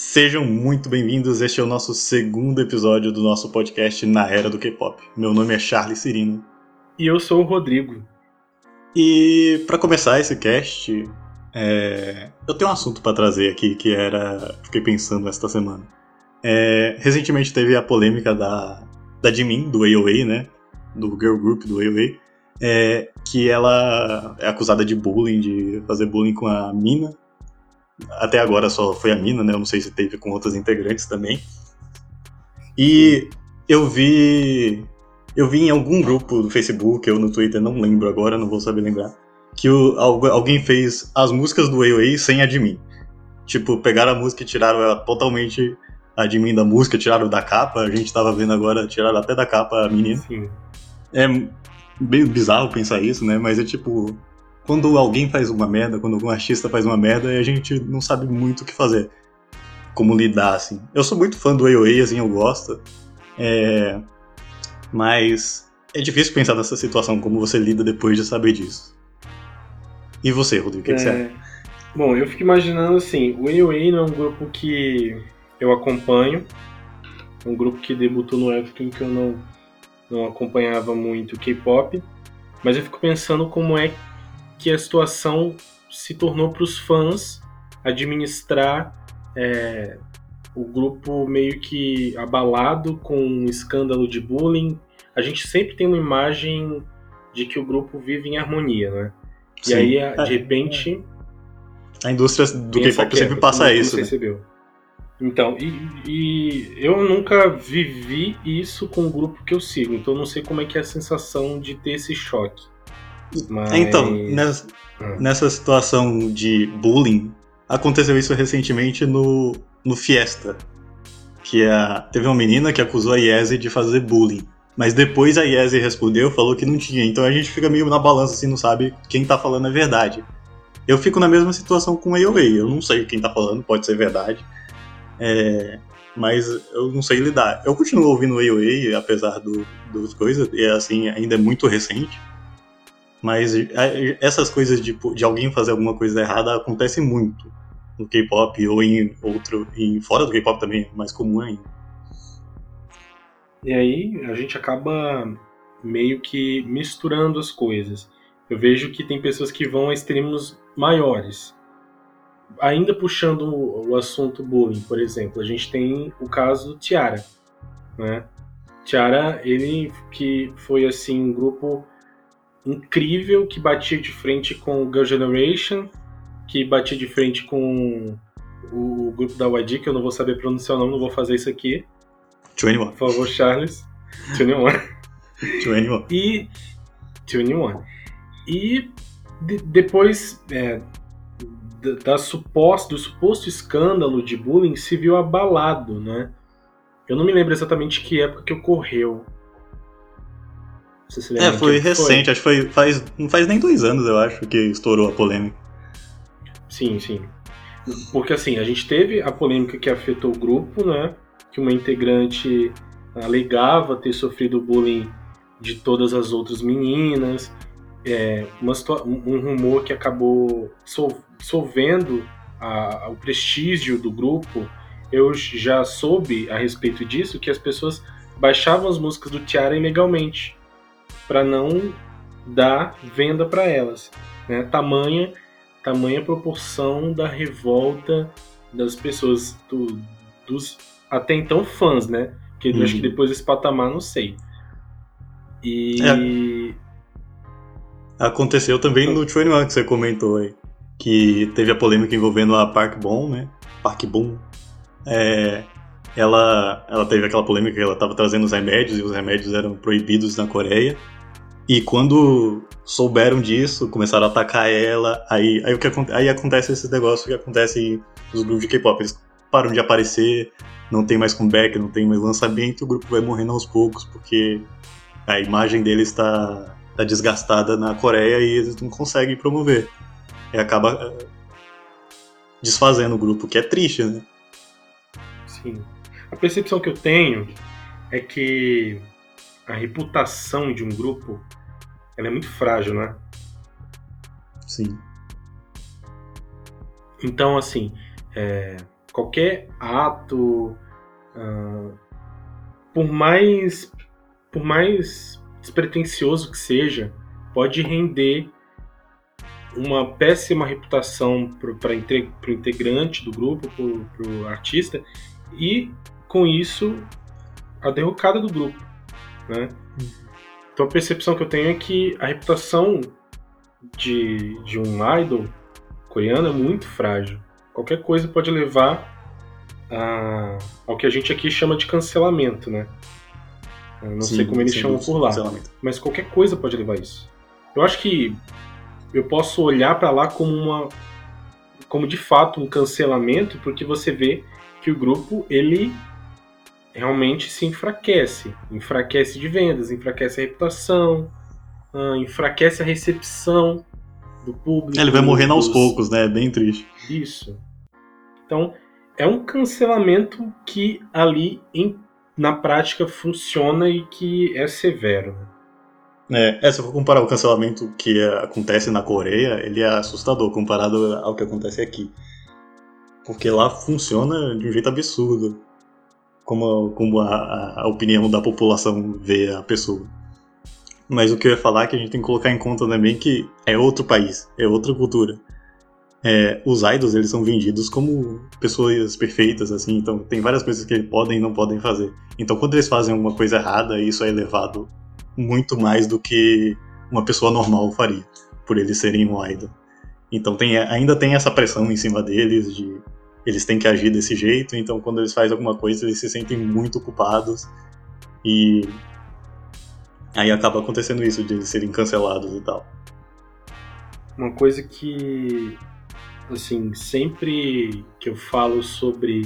Sejam muito bem-vindos. Este é o nosso segundo episódio do nosso podcast Na Era do K-pop. Meu nome é Charles Cirino. E eu sou o Rodrigo. E para começar esse cast, é... eu tenho um assunto para trazer aqui que era. Fiquei pensando esta semana. É... Recentemente teve a polêmica da, da Jimin, do AOA, né? Do girl group do AOA. É... Que ela é acusada de bullying, de fazer bullying com a Mina, até agora só foi a Mina, né? Eu não sei se teve com outros integrantes também. E eu vi. Eu vi em algum grupo do Facebook ou no Twitter, não lembro agora, não vou saber lembrar, que o, alguém fez as músicas do AOA sem admin. Tipo, pegaram a música e tiraram ela totalmente admin da música, tiraram da capa, a gente tava vendo agora, tiraram até da capa a menina. Sim. É meio bizarro pensar isso, né? Mas é tipo, quando alguém faz uma merda, quando algum artista faz uma merda, a gente não sabe muito o que fazer. Como lidar, assim. Eu sou muito fã do AOA, assim, eu gosto. É... Mas é difícil pensar nessa situação, como você lida depois de saber disso. E você, Rodrigo, o que, é... que você acha? Bom, eu fico imaginando assim, o AOA não é um grupo que eu acompanho. É um grupo que debutou no época em que eu não, não acompanhava muito K-pop. Mas eu fico pensando como é que a situação se tornou para os fãs administrar é, o grupo meio que abalado com um escândalo de bullying. A gente sempre tem uma imagem de que o grupo vive em harmonia, né? Sim. E aí, de é. repente. A indústria do K-pop sempre passa isso. Né? Percebeu. Então, e, e, eu nunca vivi isso com o grupo que eu sigo, então não sei como é que é a sensação de ter esse choque. Mas... Então, nessa, hum. nessa situação de bullying, aconteceu isso recentemente no, no Fiesta. Que a, teve uma menina que acusou a Yezi de fazer bullying. Mas depois a Yezi respondeu, falou que não tinha. Então a gente fica meio na balança, assim, não sabe quem tá falando é verdade. Eu fico na mesma situação com a AOA. Eu não sei quem tá falando, pode ser verdade. É, mas eu não sei lidar. Eu continuo ouvindo o AOA, apesar do, dos coisas, e assim, ainda é muito recente. Mas é, essas coisas de, de alguém fazer alguma coisa errada acontecem muito no K-pop ou em outro. Em, fora do K-pop também, é mais comum ainda. E aí a gente acaba meio que misturando as coisas. Eu vejo que tem pessoas que vão a extremos maiores. Ainda puxando o assunto bullying, por exemplo, a gente tem o caso Tiara, né? Tiara, ele que foi assim um grupo incrível que batia de frente com o Girl Generation, que batia de frente com o grupo da YG, que eu não vou saber pronunciar o nome, não vou fazer isso aqui. 21. Por favor, Charles. 21. 21. E. 21. E de, depois é, da, suposta, do suposto escândalo de bullying se viu abalado, né? Eu não me lembro exatamente que época que ocorreu. Você se lembra é, foi recente, foi? acho que foi faz, não faz nem dois anos, eu acho, que estourou a polêmica. Sim, sim. Porque assim, a gente teve a polêmica que afetou o grupo, né? Que uma integrante alegava ter sofrido bullying de todas as outras meninas. É, uma, um rumor que acabou solvendo a, a, o prestígio do grupo. Eu já soube a respeito disso que as pessoas baixavam as músicas do Tiara ilegalmente para não dar venda para elas. Né? Tamanha, tamanha proporção da revolta das pessoas, do, dos até então fãs, né? Que uhum. acho que depois desse patamar, não sei. E. É. Aconteceu também no 21 que você comentou aí. Que teve a polêmica envolvendo a Park Bom, né? Park Bom. É, ela, ela teve aquela polêmica que ela estava trazendo os remédios e os remédios eram proibidos na Coreia. E quando souberam disso, começaram a atacar ela, aí, aí, o que, aí acontece esse negócio que acontece nos grupos de K-pop. Eles param de aparecer, não tem mais comeback, não tem mais lançamento, o grupo vai morrendo aos poucos, porque a imagem deles está tá desgastada na Coreia e eles não conseguem promover. E acaba eh, desfazendo o grupo, que é triste, né? Sim. A percepção que eu tenho é que a reputação de um grupo ela é muito frágil, né? Sim. Então, assim, é, qualquer ato, uh, por mais por mais despretensioso que seja, pode render uma péssima reputação para o integrante do grupo, para o artista, e com isso a derrocada do grupo. Né? Então a percepção que eu tenho é que a reputação de, de um idol coreano é muito frágil. Qualquer coisa pode levar a, ao que a gente aqui chama de cancelamento, né? Eu não sim, sei como eles chamam por lá, mas qualquer coisa pode levar a isso. Eu acho que eu posso olhar para lá como uma como de fato um cancelamento, porque você vê que o grupo ele realmente se enfraquece, enfraquece de vendas, enfraquece a reputação, uh, enfraquece a recepção do público. Ele vai morrendo dos... aos poucos, né? É bem triste. Isso. Então, é um cancelamento que ali em, na prática funciona e que é severo. É, é, se eu for comparar o cancelamento que acontece na Coreia, ele é assustador comparado ao que acontece aqui. Porque lá funciona de um jeito absurdo. Como, como a, a opinião da população vê a pessoa. Mas o que eu ia falar é que a gente tem que colocar em conta também que é outro país, é outra cultura é, os idols eles são vendidos como pessoas perfeitas, assim, então tem várias coisas que eles podem e não podem fazer. Então quando eles fazem alguma coisa errada, isso é elevado muito mais do que uma pessoa normal faria, por eles serem um idol. Então tem, ainda tem essa pressão em cima deles de eles têm que agir desse jeito, então quando eles fazem alguma coisa eles se sentem muito culpados e aí acaba acontecendo isso de eles serem cancelados e tal. Uma coisa que assim, sempre que eu falo sobre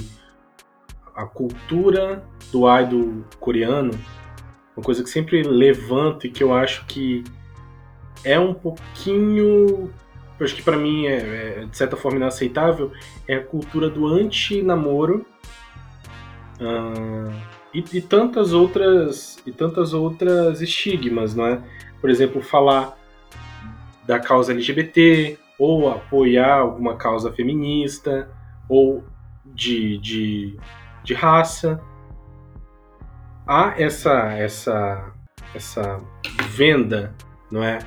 a cultura do idol coreano, uma coisa que sempre levanto e que eu acho que é um pouquinho, eu acho que para mim é, é, de certa forma inaceitável, é a cultura do anti-namoro uh, e, e, tantas outras e tantas outras estigmas, não é? Por exemplo, falar da causa LGBT, ou apoiar alguma causa feminista, ou de, de, de raça. Há essa, essa, essa venda, não é?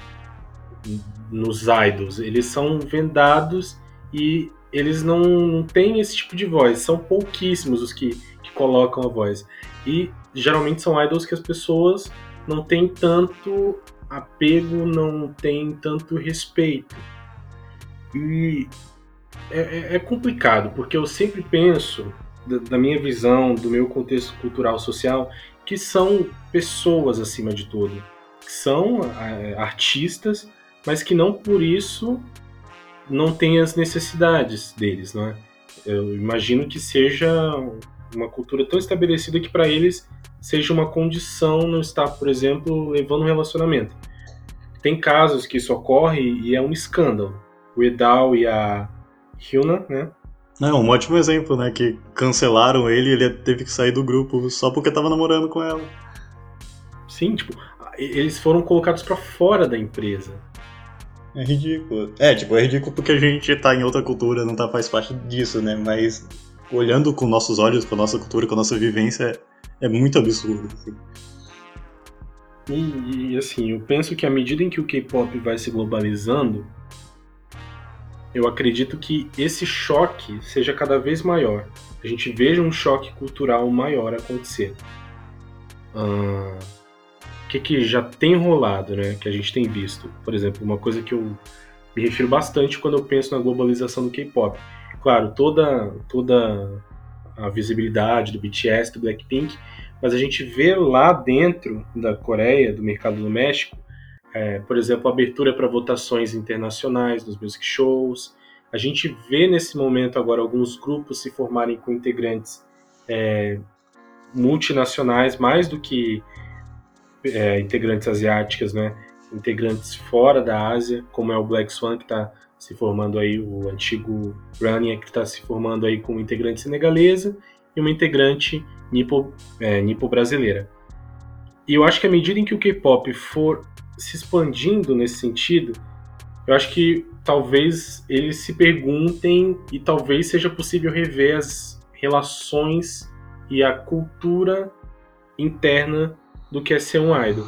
Nos idols. Eles são vendados e eles não, não têm esse tipo de voz. São pouquíssimos os que, que colocam a voz. E geralmente são idols que as pessoas não têm tanto apego, não têm tanto respeito. E é, é, é complicado, porque eu sempre penso, da, da minha visão, do meu contexto cultural social, que são pessoas acima de tudo. Que são é, artistas, mas que não por isso não têm as necessidades deles, não é? Eu imagino que seja uma cultura tão estabelecida que para eles seja uma condição não estar, por exemplo, levando um relacionamento. Tem casos que isso ocorre e é um escândalo o Edal e a Hyuna, né? Não, um ótimo exemplo, né? Que cancelaram ele e ele teve que sair do grupo só porque tava namorando com ela. Sim, tipo, eles foram colocados para fora da empresa. É ridículo. É, tipo, é ridículo porque a gente tá em outra cultura, não tá, faz parte disso, né? Mas olhando com nossos olhos, com a nossa cultura, com a nossa vivência, é, muito absurdo. Assim. E, e assim, eu penso que à medida em que o K-pop vai se globalizando, eu acredito que esse choque seja cada vez maior. A gente veja um choque cultural maior acontecer. Ah, o que, que já tem rolado, né? Que a gente tem visto. Por exemplo, uma coisa que eu me refiro bastante quando eu penso na globalização do K-pop. Claro, toda, toda a visibilidade do BTS, do Blackpink, mas a gente vê lá dentro da Coreia, do mercado doméstico, é, por exemplo, abertura para votações internacionais nos music shows. A gente vê nesse momento agora alguns grupos se formarem com integrantes é, multinacionais, mais do que é, integrantes asiáticas, né? Integrantes fora da Ásia, como é o Black Swan que está se formando aí, o antigo Rania que está se formando aí com uma integrante senegalesa e uma integrante nipo, é, nipo brasileira. E eu acho que à medida em que o K-pop for se expandindo nesse sentido, eu acho que talvez eles se perguntem e talvez seja possível rever as, relações e a cultura interna do que é ser um idol.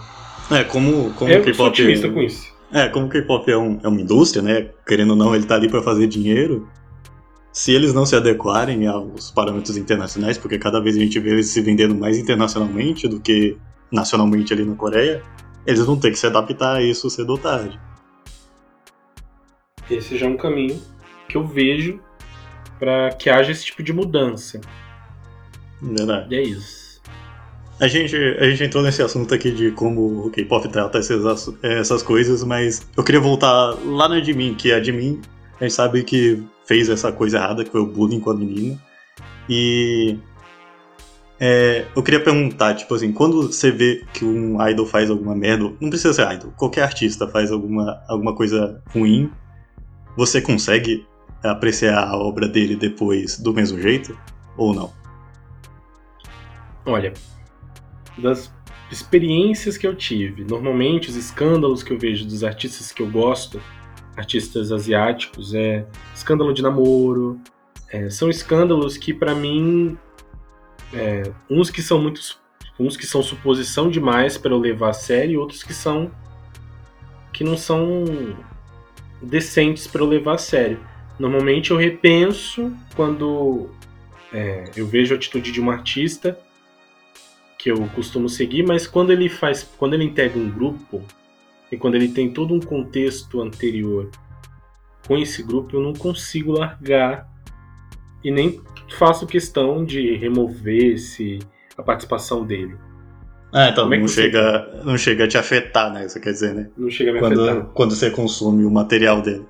É, como, como eu o K-pop. otimista com isso. É, como o K-pop é, um- é uma indústria, né? Querendo ou não, ele tá ali pra fazer dinheiro. Se eles não se adequarem aos parâmetros internacionais, porque cada vez a gente vê eles se vendendo mais internacionalmente do que nacionalmente ali na Coreia, eles vão ter que se adaptar a isso cedo ou tarde. Esse já é um caminho que eu vejo para que haja esse tipo de mudança. Verdade. E é isso. A gente, a gente entrou nesse assunto aqui de como o K-pop trata essas, assu- essas coisas, mas eu queria voltar lá na Jimin, que a Jimin, a gente sabe que fez essa coisa errada, que foi o bullying com a menina. E é, eu queria perguntar, tipo assim, quando você vê que um idol faz alguma merda, não precisa ser idol, qualquer artista faz alguma, alguma coisa ruim, você consegue apreciar a obra dele depois do mesmo jeito? Ou não? Olha, das experiências que eu tive, normalmente os escândalos que eu vejo dos artistas que eu gosto, artistas asiáticos, é escândalo de namoro, é, são escândalos que pra mim, é, uns que são muito, uns que são suposição demais para eu levar a sério, e outros que são que não são decentes para eu levar a sério. Normalmente eu repenso quando é, eu vejo a atitude de um artista que eu costumo seguir, mas quando ele faz, quando ele integra um grupo e quando ele tem todo um contexto anterior com esse grupo, eu não consigo largar e nem faço questão de remover esse, a participação dele. Ah, então é não, você- chega, não chega a te afetar, né? Você quer dizer, né? Não chega a me afetar. Quando, quando você consome o material dele.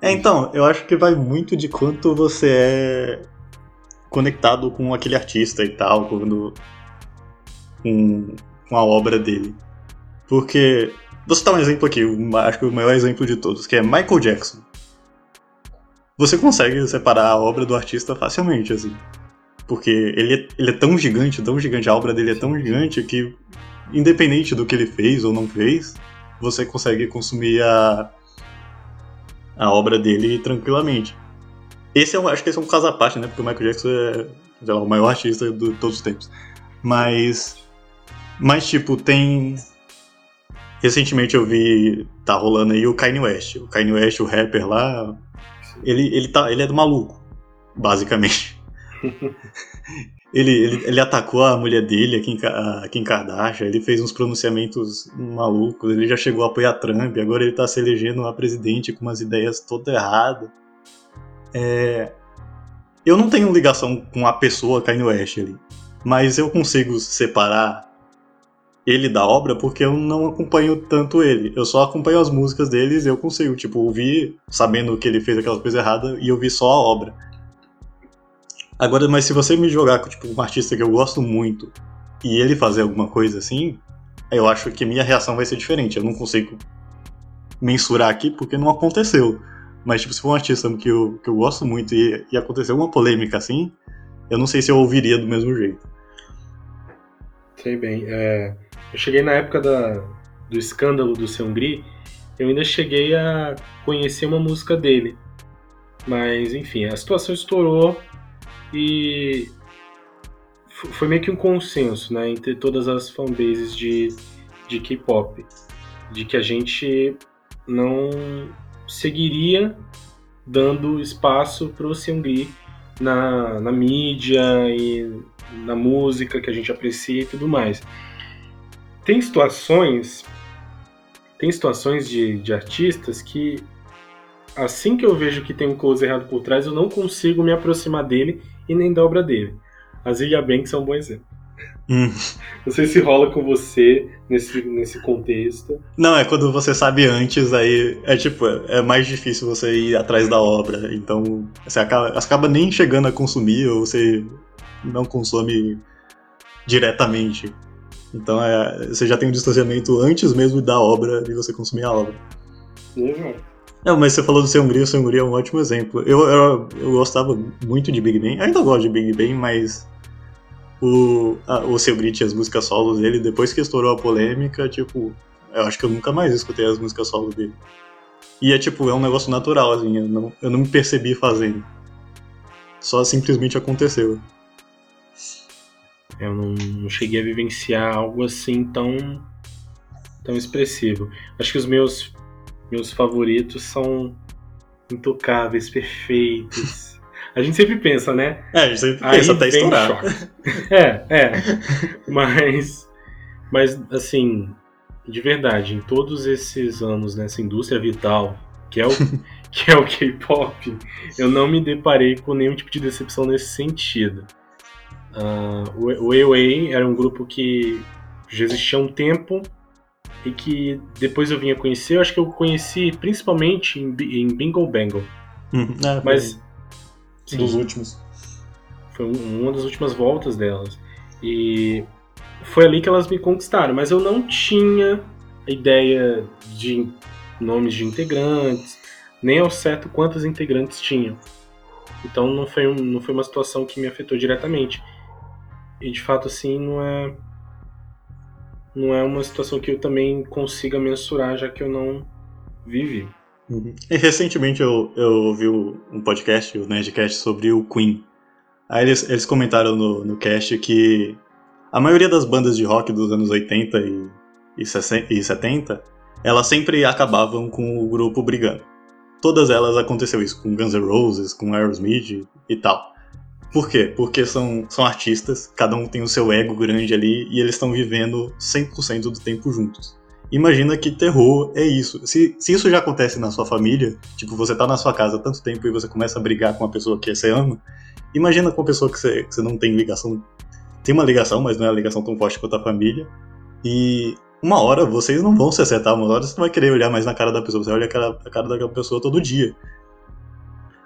É, então, eu acho que vai muito de quanto você é conectado com aquele artista e tal, quando, com, com a obra dele. Porque, vou citar um exemplo aqui, acho que o maior exemplo de todos, que é Michael Jackson. Você consegue separar a obra do artista facilmente, assim. Porque ele é, ele é tão gigante, tão gigante, a obra dele é tão gigante que, independente do que ele fez ou não fez, você consegue consumir a, a obra dele tranquilamente. Esse é, um- acho que esse é um caso à parte, né? Porque o Michael Jackson é o maior artista de todos os tempos. Mas, mas tipo, tem. Recentemente eu vi, tá rolando aí o Kanye West. O Kanye West, o rapper lá, ele, ele, tá, ele é do maluco, basicamente. Ele, ele, ele atacou a mulher dele, a Kim, a Kim Kardashian, ele fez uns pronunciamentos malucos, ele já chegou a apoiar Trump, agora ele tá se elegendo a presidente com umas ideias todas erradas. É, Eu não tenho ligação com a pessoa Kanye West ali, mas eu consigo separar ele da obra porque eu não acompanho tanto ele. Eu só acompanho as músicas deles e eu consigo, tipo, ouvir sabendo que ele fez aquelas coisas erradas e ouvir só a obra. Agora, mas se você me jogar com tipo, um artista que eu gosto muito e ele fazer alguma coisa assim, eu acho que minha reação vai ser diferente. Eu não consigo mensurar aqui porque não aconteceu. Mas tipo, se for um artista que eu, que eu gosto muito e, e acontecer uma polêmica assim, eu não sei se eu ouviria do mesmo jeito. Sei bem. é, eu cheguei na época da, do escândalo do Seungri, eu ainda cheguei a conhecer uma música dele. Mas, enfim, a situação estourou e foi meio que um consenso né, entre todas as fanbases de, de K-pop. De que a gente não seguiria dando espaço para o Seungri na, na mídia e na música que a gente aprecia e tudo mais. Tem situações, tem situações de, de artistas que assim que eu vejo que tem um close errado por trás, eu não consigo me aproximar dele e nem da obra dele. A Zilia Banks é um bom exemplo. Hum. Não sei se rola com você nesse, nesse contexto. Não, é quando você sabe antes, aí é tipo, é mais difícil você ir atrás da obra. Então você acaba, você acaba nem chegando a consumir ou você não consome diretamente. Então é, você já tem um distanciamento antes mesmo da obra de você consumir a obra. Não, mas você falou do Seungri, o Seungri é um ótimo exemplo. Eu, eu, eu gostava muito de Big Bang, ainda gosto de Big Bang, mas o, a, o Seungri tinha as músicas solos dele, depois que estourou a polêmica, tipo, eu acho que eu nunca mais escutei as músicas solo dele. E é tipo, é um negócio natural, assim, eu não, eu não me percebi fazendo. Só simplesmente aconteceu. Eu não, não cheguei a vivenciar algo assim tão tão expressivo. Acho que os meus meus favoritos são intocáveis, perfeitos. A gente sempre pensa, né? É, a gente sempre Aí pensa até estourar. É, é. Mas, mas, assim, de verdade, em todos esses anos nessa indústria vital, que é o, que é o K-pop, eu não me deparei com nenhum tipo de decepção nesse sentido. Uh, o AOA era um grupo que já existia há um tempo e que depois eu vinha conhecer. Eu acho que eu conheci principalmente em, em Bingo Bangle. Hum, é, Mas. Sim, dos últimos. Foi uma das últimas voltas delas. E foi ali que elas me conquistaram. Mas eu não tinha ideia de nomes de integrantes, nem ao certo quantos integrantes tinham. Então não foi, um, não foi uma situação que me afetou diretamente. E de fato, assim, não é. Não é uma situação que eu também consiga mensurar, já que eu não vivi. Uhum. Recentemente eu, eu ouvi um podcast, o Nerdcast, sobre o Queen. Aí eles, eles comentaram no, no cast que a maioria das bandas de rock dos anos 80 e, e, 60, e 70, elas sempre acabavam com o grupo brigando. Todas elas aconteceu isso, com Guns N' Roses, com Aerosmith e tal. Por quê? Porque são, são artistas, cada um tem o seu ego grande ali e eles estão vivendo 100% do tempo juntos. Imagina que terror é isso. Se, se isso já acontece na sua família, tipo, você tá na sua casa há tanto tempo e você começa a brigar com uma pessoa que você ama, imagina com uma pessoa que você, que você não tem ligação. Tem uma ligação, mas não é a ligação tão forte quanto a família. E uma hora vocês não vão se acertar, uma hora você não vai querer olhar mais na cara da pessoa, você olha a cara, a cara daquela pessoa todo dia.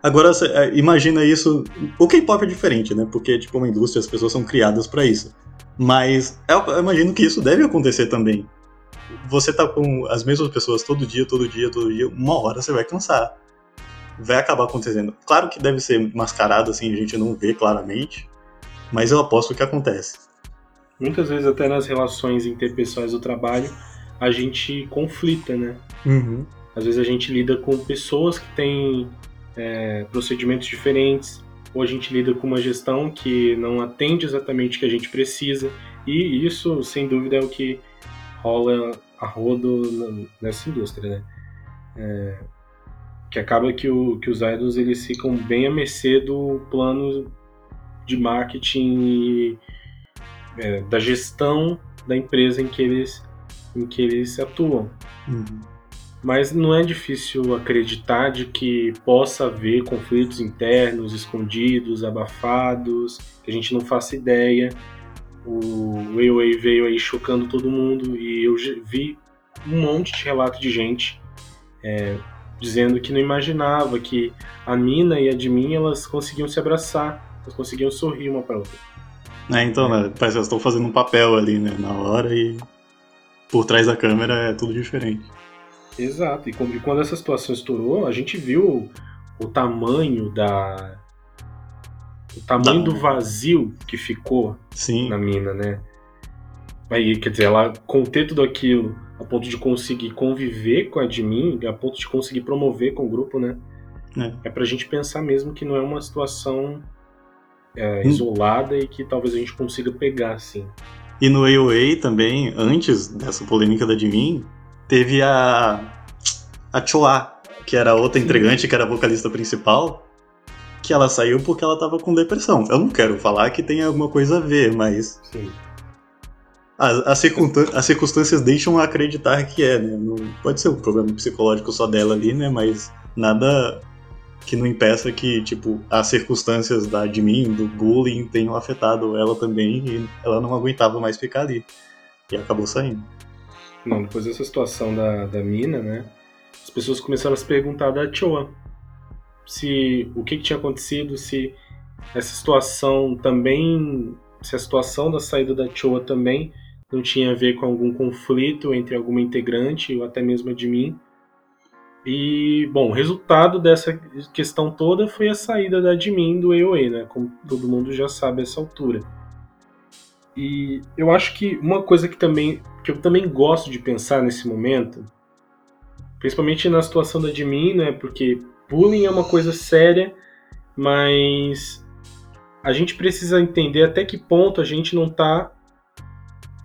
Agora, é, imagina isso. O K-pop é diferente, né? Porque, tipo, uma indústria, as pessoas são criadas para isso. Mas eu imagino que isso deve acontecer também. Você tá com as mesmas pessoas todo dia, todo dia, todo dia, uma hora você vai cansar. Vai acabar acontecendo. Claro que deve ser mascarado, assim, a gente não vê claramente. Mas eu aposto que acontece. Muitas vezes, até nas relações interpessoais do trabalho, a gente conflita, né? Uhum. Às vezes a gente lida com pessoas que têm é, procedimentos diferentes, ou a gente lida com uma gestão que não atende exatamente o que a gente precisa, e isso, sem dúvida, é o que rola a rodo nessa indústria, né? É, que acaba que, o, que os idols eles ficam bem a mercê do plano de marketing e é, da gestão da empresa em que eles, em que eles atuam. Uhum. Mas não é difícil acreditar de que possa haver conflitos internos, escondidos, abafados, que a gente não faça ideia. O AOA veio aí chocando todo mundo e eu vi um monte de relato de gente é, dizendo que não imaginava que a Mina e a Admin elas conseguiam se abraçar, elas conseguiam sorrir uma para outra. É, então, né, parece que elas estão fazendo um papel ali, né, na hora e por trás da câmera é tudo diferente. Exato. E quando essa situação estourou, a gente viu o tamanho da. O tamanho da... do vazio que ficou Sim. na mina, né? Aí, quer dizer, ela conter tudo aquilo a ponto de conseguir conviver com a admin, a ponto de conseguir promover com o grupo, né? É, é pra gente pensar mesmo que não é uma situação é, hum. isolada e que talvez a gente consiga pegar, assim. E no AOA também, antes dessa polêmica da admin, teve a. a Choa, que era outra entregante, que era a vocalista principal, que ela saiu porque ela tava com depressão. Eu não quero falar que tem alguma coisa a ver, mas. Sim. As, as, as circunstâncias deixam acreditar que é, né? Não pode ser um problema psicológico só dela ali, né? Mas nada que não impeça que, tipo, as circunstâncias da de mim, do bullying, tenham afetado ela também e ela não aguentava mais ficar ali. E acabou saindo. Não, depois dessa situação da, da mina, né? As pessoas começaram a se perguntar da Choa. Se o que, que tinha acontecido, se essa situação também. Se a situação da saída da Choa também não tinha a ver com algum conflito entre alguma integrante ou até mesmo de mim. E, bom, o resultado dessa questão toda foi a saída da admin do AOA, né? Como todo mundo já sabe a essa altura. E eu acho que uma coisa que também que eu também gosto de pensar nesse momento, principalmente na situação da admin, né? Porque bullying é uma coisa séria, mas a gente precisa entender até que ponto a gente não está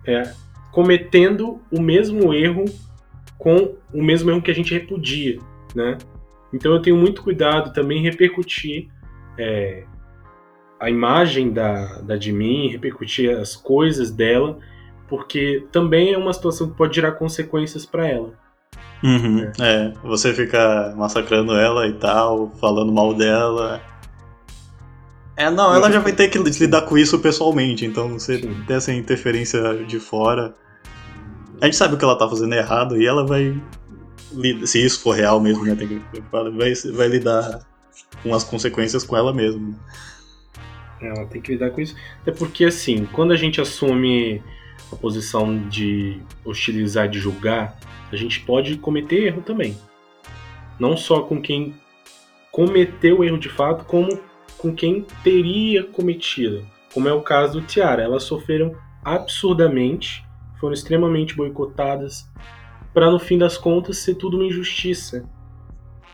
é, cometendo o mesmo erro com o mesmo erro que a gente repudia, né? Então eu tenho muito cuidado também em repercutir é, a imagem da, da de mim, repercutir as coisas dela, porque também é uma situação que pode gerar consequências para ela. Uhum, é. é, você fica massacrando ela e tal, falando mal dela. É, não, ela já vai ter que lidar com isso pessoalmente, então você Sim. ter essa interferência de fora. A gente sabe o que ela tá fazendo errado e ela vai. Se isso for real mesmo, né? Tem que, vai, vai lidar com as consequências com ela mesma. Ela tem que lidar com isso. Até porque, assim, quando a gente assume a posição de hostilizar, de julgar, a gente pode cometer erro também. Não só com quem cometeu o erro de fato, como com quem teria cometido. Como é o caso do Tiara. Elas sofreram absurdamente, foram extremamente boicotadas, para no fim das contas ser tudo uma injustiça.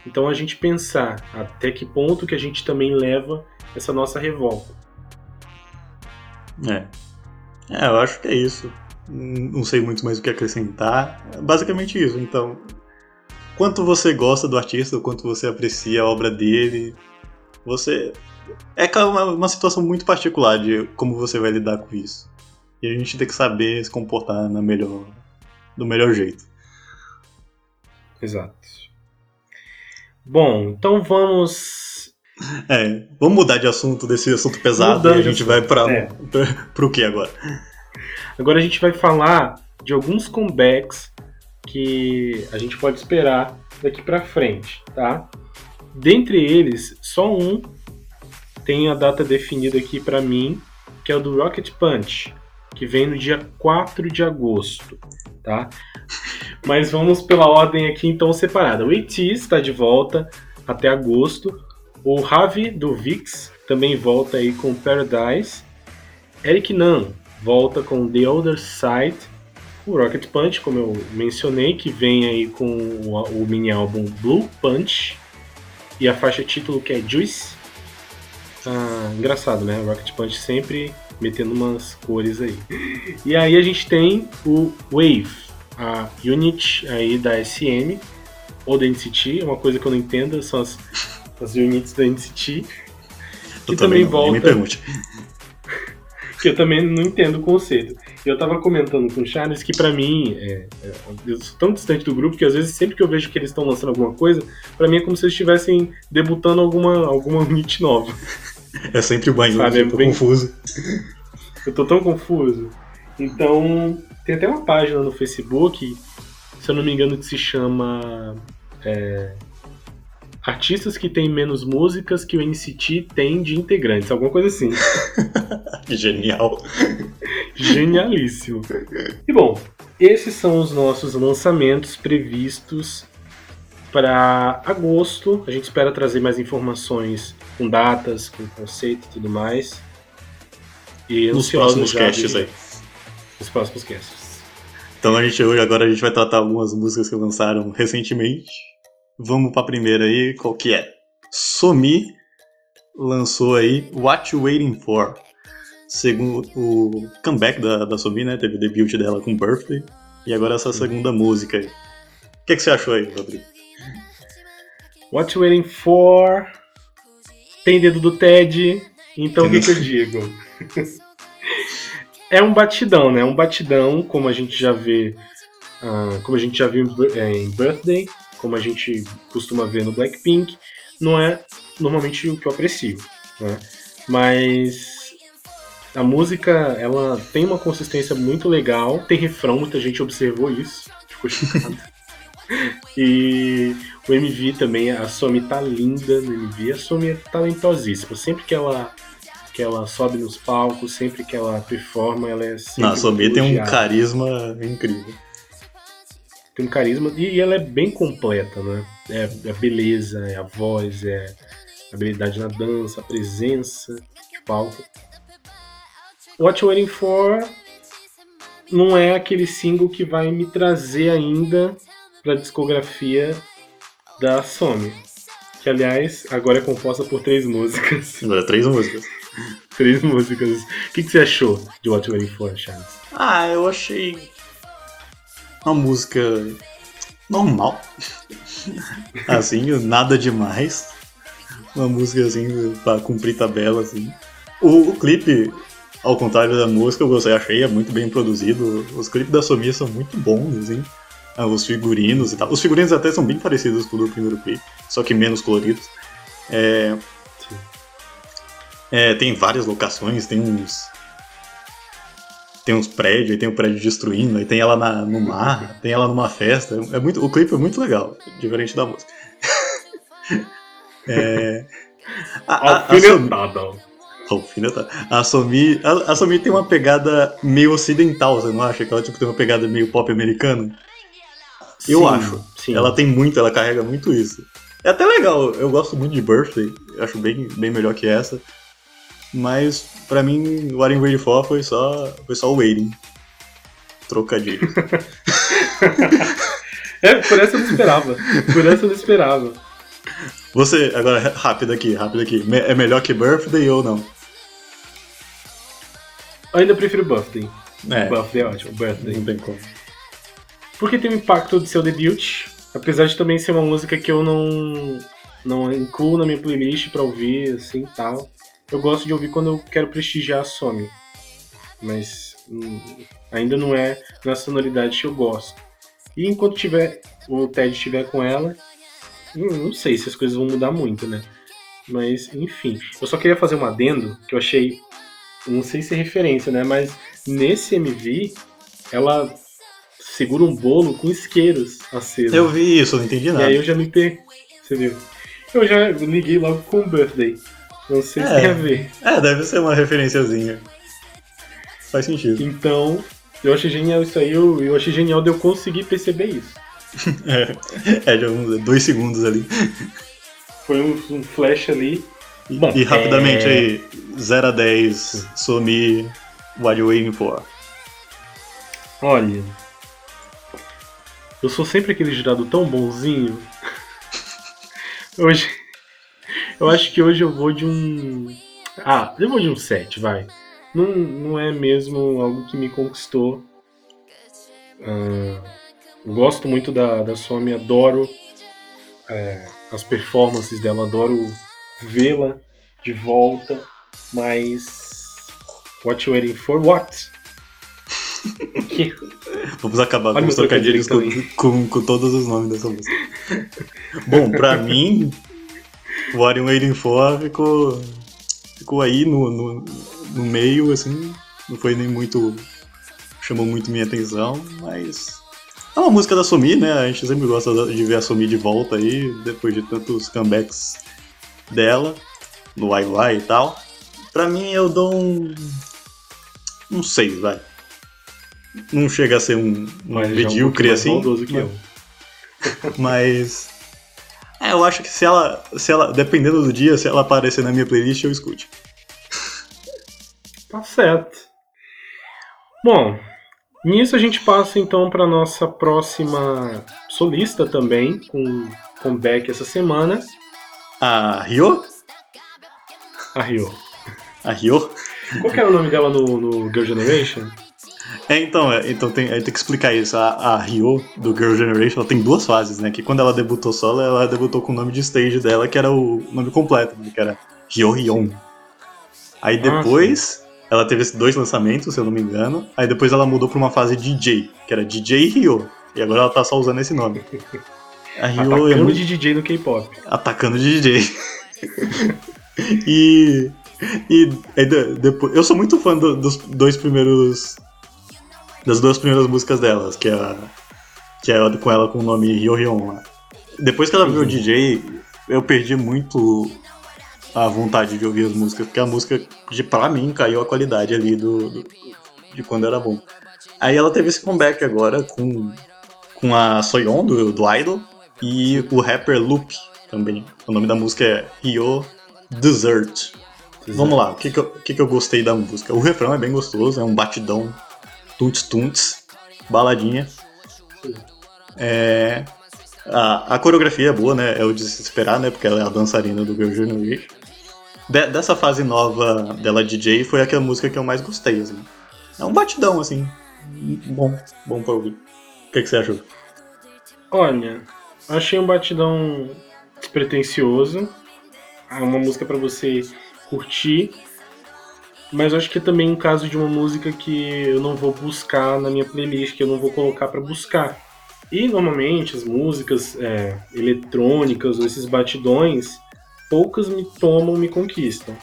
Então a gente pensar até que ponto que a gente também leva essa nossa revolta. É. É, eu acho que é isso. Não sei muito mais o que acrescentar. Basicamente isso. Então, quanto você gosta do artista, o quanto você aprecia a obra dele, você é uma, uma situação muito particular de como você vai lidar com isso. E a gente tem que saber se comportar na melhor, do melhor jeito. Exato. Bom, então vamos. É, vamos mudar de assunto desse assunto pesado Mudando e a gente vai para é. o que agora? Agora a gente vai falar de alguns comebacks que a gente pode esperar daqui para frente, tá? Dentre eles, só um tem a data definida aqui para mim, que é o do Rocket Punch, que vem no dia 4 de agosto, tá? Mas vamos pela ordem aqui então separada. O E.T. está de volta até agosto. O Ravi do Vix também volta aí com Paradise. Eric Nan volta com The Other Side. O Rocket Punch, como eu mencionei, que vem aí com o, o mini álbum Blue Punch. E a faixa título que é Juice. Ah, engraçado, né? Rocket Punch sempre metendo umas cores aí. E aí a gente tem o Wave, a unit aí da SM ou da NCT, é uma coisa que eu não entendo, são as, as units da NCT. Que também, também volta. Me pergunte. que eu também não entendo o conceito. Eu tava comentando com o Charles que para mim, é, é, eu sou tão distante do grupo que às vezes sempre que eu vejo que eles estão lançando alguma coisa, para mim é como se eles estivessem debutando alguma, alguma unit nova. É sempre o banho, Sabe, eu tô bem... confuso. Eu tô tão confuso. Então, tem até uma página no Facebook, se eu não me engano, que se chama é, Artistas que têm menos músicas que o NCT tem de integrantes, alguma coisa assim. Genial. Genialíssimo. E bom, esses são os nossos lançamentos previstos para agosto. A gente espera trazer mais informações com datas, com conceito e tudo mais. E nos próximos casts aí. Nos próximos casts. Então a gente hoje agora a gente vai tratar algumas músicas que lançaram recentemente. Vamos para a primeira aí, qual que é? Somi lançou aí What You Waiting For. Segundo o comeback da, da Somi, né? Teve o debut dela com Birthday. E agora essa segunda música aí. O que, que você achou aí, Rodrigo? What You Waiting For. Tem dedo do Ted. Então o que, que eu digo? é um batidão, né? Um batidão, como a gente já vê, uh, como a gente já viu em Birthday, como a gente costuma ver no Blackpink, não é normalmente o que eu aprecio, né? Mas a música, ela tem uma consistência muito legal, tem refrão, muita gente observou isso, ficou chocado. e o MV também, a Somi tá linda no MV, a Somi é talentosíssima. Sempre que ela que ela sobe nos palcos, sempre que ela performa, ela é sempre. Não, a Somi tem um carisma incrível. Tem um carisma e, ela é bem completa, né? É, é a beleza, é a voz, é a habilidade na dança, a presença de palco. What You Waiting For não é aquele single que vai me trazer ainda para a discografia da Sony. Que, aliás, agora é composta por três músicas. Não, três músicas. Três músicas. O que, que você achou de What You Waiting For, Charles? Ah, eu achei uma música normal. assim, nada demais. Uma música assim pra cumprir tabela, assim. O, o clipe, ao contrário da música, eu gostei, achei, é muito bem produzido. Os clipes da Sofia são muito bons, assim. Ah, os figurinos e tal. Os figurinos até são bem parecidos com o do primeiro clipe, só que menos coloridos. É, é, tem várias locações, tem uns. Tem uns prédios, aí tem o um prédio destruindo, aí tem ela na, no mar, tem ela numa festa. É muito, o clipe é muito legal, diferente da música. é, a, a, Alfinetada. A Somi, a, a Somi tem uma pegada meio ocidental, você não acha? Que ela tipo, tem uma pegada meio pop americano? Eu sim, acho. Sim. Ela tem muito, ela carrega muito isso. É até legal, eu gosto muito de Birthday, acho bem, bem melhor que essa. Mas pra mim, o I'm Waiting For foi só, foi só o Waiting. Trocadilho. é, por essa eu não esperava. Por essa eu não esperava. Você, agora, rápido aqui, rápido aqui. É melhor que Birthday ou não? Eu ainda prefiro Birthday. É. Birthday é ótimo, Birthday. Não tem como. Porque tem o impacto do seu debut, apesar de também ser uma música que eu não, não incluo na minha playlist pra ouvir, assim, tal eu gosto de ouvir quando eu quero prestigiar a Sony. Mas hum, ainda não é na sonoridade que eu gosto. E enquanto tiver o Ted estiver com ela, hum, não sei se as coisas vão mudar muito, né? Mas, enfim. Eu só queria fazer um adendo que eu achei. Não sei se é referência, né? Mas nesse MV, ela segura um bolo com isqueiros acesos. Eu vi isso, não entendi nada. E aí eu já me per... Você viu? Eu já liguei logo com o Birthday. Não sei é, se tem a ver. É, deve ser uma referenciazinha. Faz sentido. Então, eu achei genial isso aí, eu, eu achei genial de eu conseguir perceber isso. é, é de uns dois segundos ali. Foi um, um flash ali. Bom, e rapidamente é... aí, 0 a 10, Somi, What You Waiting For? Olha, eu sou sempre aquele jurado tão bonzinho. Hoje, eu acho que hoje eu vou de um. Ah, eu vou de um 7, vai. Não, não é mesmo algo que me conquistou. Uh, gosto muito da, da Somi, adoro é, as performances dela, adoro vê-la de volta, mas. What you waiting for? What? Vamos acabar com os trocadilhos com, com, com, todos os nomes dessa música. Bom, pra mim, o Orion Waiting For ficou, ficou aí no, no, no meio, assim, não foi nem muito. chamou muito minha atenção, mas. É uma música da Sumi, né? A gente sempre gosta de ver a Sumi de volta aí, depois de tantos comebacks dela, no YY e tal. Pra mim, eu dou um. um 6, vai. Não chega a ser um, um medíocre um assim. Mas, mas é, eu acho que se ela, se ela, dependendo do dia, se ela aparecer na minha playlist, eu escute. Tá certo. Bom, nisso a gente passa então para nossa próxima solista também, com comeback essa semana. A Ryo? A Ryo. A Ryo? Qual que era o nome dela no, no Girl Generation? É, então, é, então tem, tem que explicar isso. A, a Ryo, do Girl Generation, ela tem duas fases, né? Que quando ela debutou solo, ela debutou com o nome de stage dela, que era o nome completo, né? que era Ryo Ryon. Aí depois, ah, ela teve esses dois lançamentos, se eu não me engano. Aí depois ela mudou pra uma fase DJ, que era DJ Ryo. E agora ela tá só usando esse nome. A Ryo Atacando é muito... de DJ no K-pop. Atacando de DJ. e... E, e depois, eu sou muito fã do, dos dois primeiros das duas primeiras músicas delas, que é, a, que é com ela com o nome Ryo Ryon lá. Depois que ela viu o DJ, eu perdi muito a vontade de ouvir as músicas, porque a música, de, pra mim, caiu a qualidade ali do, do, de quando era bom. Aí ela teve esse comeback agora com, com a Soyeon, do, do Idol, e o rapper Loop também. O nome da música é Ryo Desert. Vamos lá, o que que, eu, o que que eu gostei da música? O refrão é bem gostoso, é um batidão tunts tunts, baladinha. É, a, a, coreografia é boa, né? É o de se esperar, né? Porque ela é a dançarina do Girl Generation. de, dessa fase nova dela DJ foi aquela música que eu mais gostei, assim. É um batidão, assim. Bom, bom pra ouvir. O que, que você achou? Olha, achei um batidão despretensioso. É uma música para você curtir. Mas acho que é também um caso de uma música que eu não vou buscar na minha playlist, que eu não vou colocar para buscar. E normalmente as músicas é, eletrônicas ou esses batidões, poucas me tomam, me conquistam.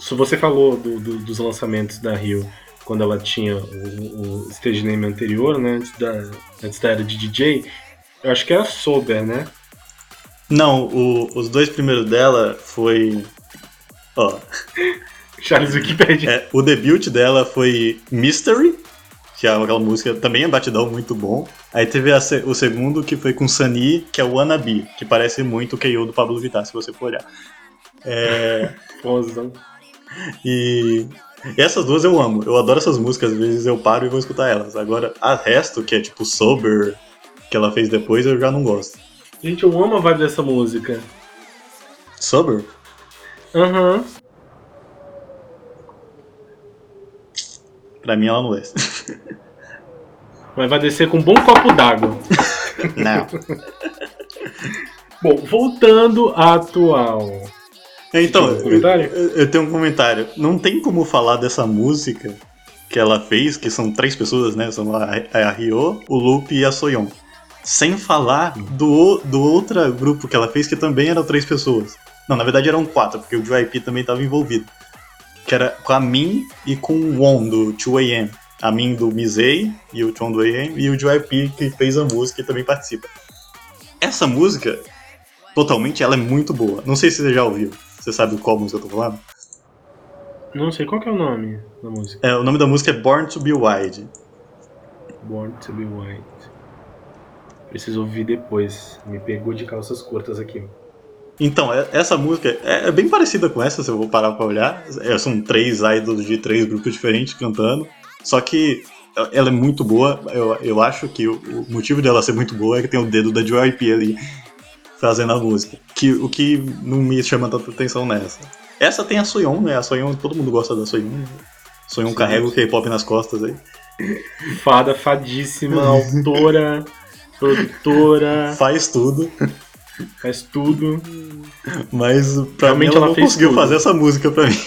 Se você falou do, do, dos lançamentos da Rio quando ela tinha o, o stage name anterior, né, antes da, antes da era de DJ, eu acho que era Sober, né? Não, o, os dois primeiros dela foi. Ó. Charles Wikipedia. É, o debut dela foi Mystery, que é aquela música também é batidão muito bom. Aí teve a, o segundo que foi com Sunny, que é o Wannabe, que parece muito o KO do Pablo Vittar, se você for olhar. É. e essas duas eu amo. Eu adoro essas músicas, às vezes eu paro e vou escutar elas. Agora, a resto, que é tipo Sober, que ela fez depois, eu já não gosto. Gente, eu amo a vibe dessa música. Sober? Aham. Uhum. Pra mim ela não é. Mas vai descer com um bom copo d'água. Não. Bom, voltando à atual. Então, um eu, eu, tenho um comentário. Não tem como falar dessa música que ela fez, que são três pessoas, né? São a, a Ryo, o Loop e a Soyeon sem falar do, do outro grupo que ela fez, que também eram três pessoas. Não, na verdade eram quatro, porque o JYP também estava envolvido. Que era com a Min e com o Won, do 2AM. A Min do Misei e o Chon do AM, e o JYP que fez a música e também participa. Essa música, totalmente, ela é muito boa. Não sei se você já ouviu. Você sabe qual música eu tô falando? Não sei, qual que é o nome da música? É, o nome da música é Born to Be Wild. Born to Be Wild. Preciso ouvir depois. Me pegou de calças curtas aqui. Então, é, essa música é, é bem parecida com essa, se eu vou parar pra olhar. É, são três idols de três grupos diferentes cantando. Só que ela é muito boa. Eu, eu acho que o, o motivo dela ser muito boa é que tem o dedo da JYP ali fazendo a música. Que, o que não me chama tanta atenção nessa. Essa tem a Soyeon, né? A Soyeon, todo mundo gosta da Soyeon. Soyeon carrega o K-pop nas costas aí. Fada fadíssima, autora produtora. Faz tudo. Faz tudo. Mas pra Realmente mim ela, ela não conseguiu tudo. fazer essa música pra mim.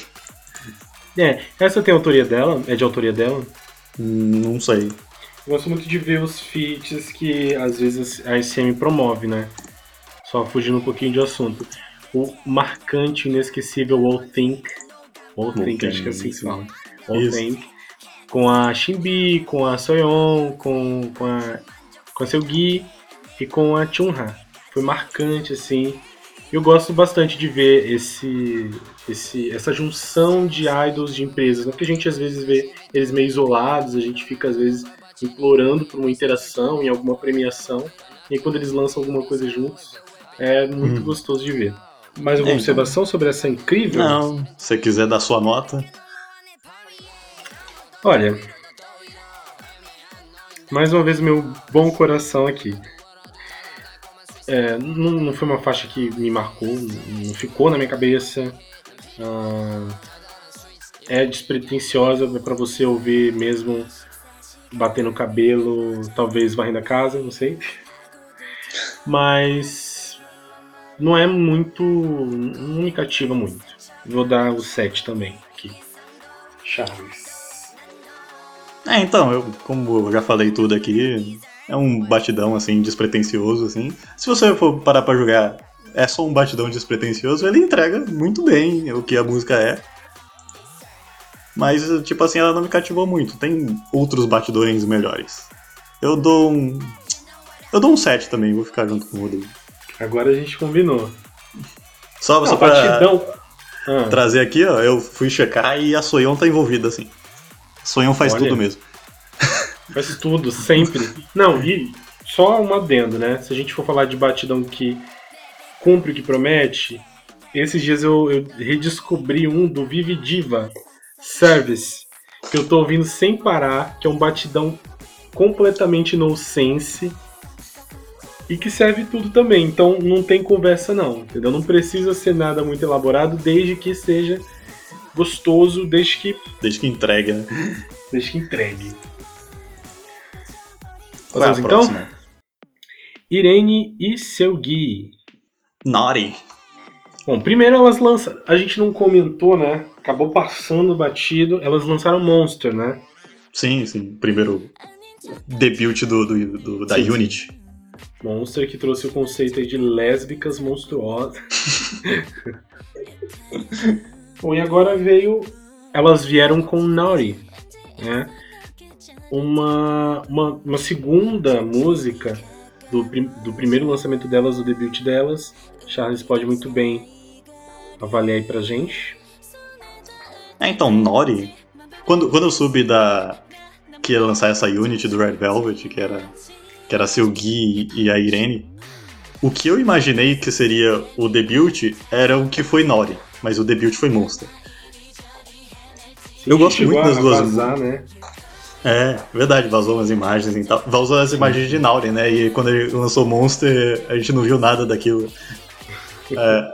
É, essa tem autoria dela? É de autoria dela? Não sei. Eu gosto muito de ver os feats que às vezes a SM promove, né? Só fugindo um pouquinho de assunto. O marcante, inesquecível All Think. All Think, acho que é assim que se fala. All Think. Com a Shinbi, com a Soyeon, com, com a com a seu Gui e com a Chunha. Foi marcante, assim. Eu gosto bastante de ver esse, esse, essa junção de idols de empresas, né? porque a gente às vezes vê eles meio isolados, a gente fica às vezes implorando por uma interação em alguma premiação, e quando eles lançam alguma coisa juntos, é muito hum. gostoso de ver. Mais alguma é, observação então... sobre essa incrível? Não, se você quiser dar sua nota. Olha, mais uma vez meu bom coração aqui. É, não, não, foi uma faixa que me marcou, não ficou na minha cabeça. Ah, é despretensiosa para você ouvir mesmo batendo o cabelo, talvez varrendo a casa, não sei. Mas não é muito. não me cativa muito. Vou dar o 7 também aqui. Charles. É, então, eu, como eu já falei tudo aqui, é um batidão, assim, despretensioso, assim. Se você for parar pra jogar, é só um batidão despretensioso, ele entrega muito bem o que a música é. Mas, tipo assim, ela não me cativou muito. Tem outros batidões melhores. Eu dou um. Eu dou um 7 também, vou ficar junto com o Rodrigo. Agora a gente combinou. Só, não, só pra batidão. Ah. trazer aqui, ó, eu fui checar e a Soyeon tá envolvida, assim. Sonhão faz Olha, tudo mesmo. Faz tudo, sempre. Não, e só um adendo, né? Se a gente for falar de batidão que cumpre o que promete, esses dias eu, eu redescobri um do Vive Diva Service, que eu tô ouvindo sem parar, que é um batidão completamente no sense. e que serve tudo também. Então não tem conversa não, entendeu? Não precisa ser nada muito elaborado, desde que seja gostoso, desde que desde que entregue, né? Desde que entregue. A então? próxima? Irene e seu Gui. Naughty. Bom, primeiro elas lançam. A gente não comentou, né? Acabou passando batido. Elas lançaram Monster, né? Sim, sim. Primeiro debut do, do, do da Sim, sim. Unity. Monster que trouxe o conceito aí de lésbicas monstruosas. Bom, e agora veio. Elas vieram com Naughty, né? Uma, uma, uma segunda música do, prim- do primeiro lançamento delas, do debut delas. Charles pode muito bem avaliar aí pra gente. É, então, Nori, quando, quando eu soube da que ia lançar essa Unity do Red Velvet, que era, que era seu Gui e a Irene, o que eu imaginei que seria o debut era o que foi Nori, mas o debut foi Monster. Eu gosto muito das duas vazar, né? É, verdade, vazou umas imagens e tal. Vazou as imagens de Nauri, né? E quando ele lançou Monster, a gente não viu nada daquilo. É,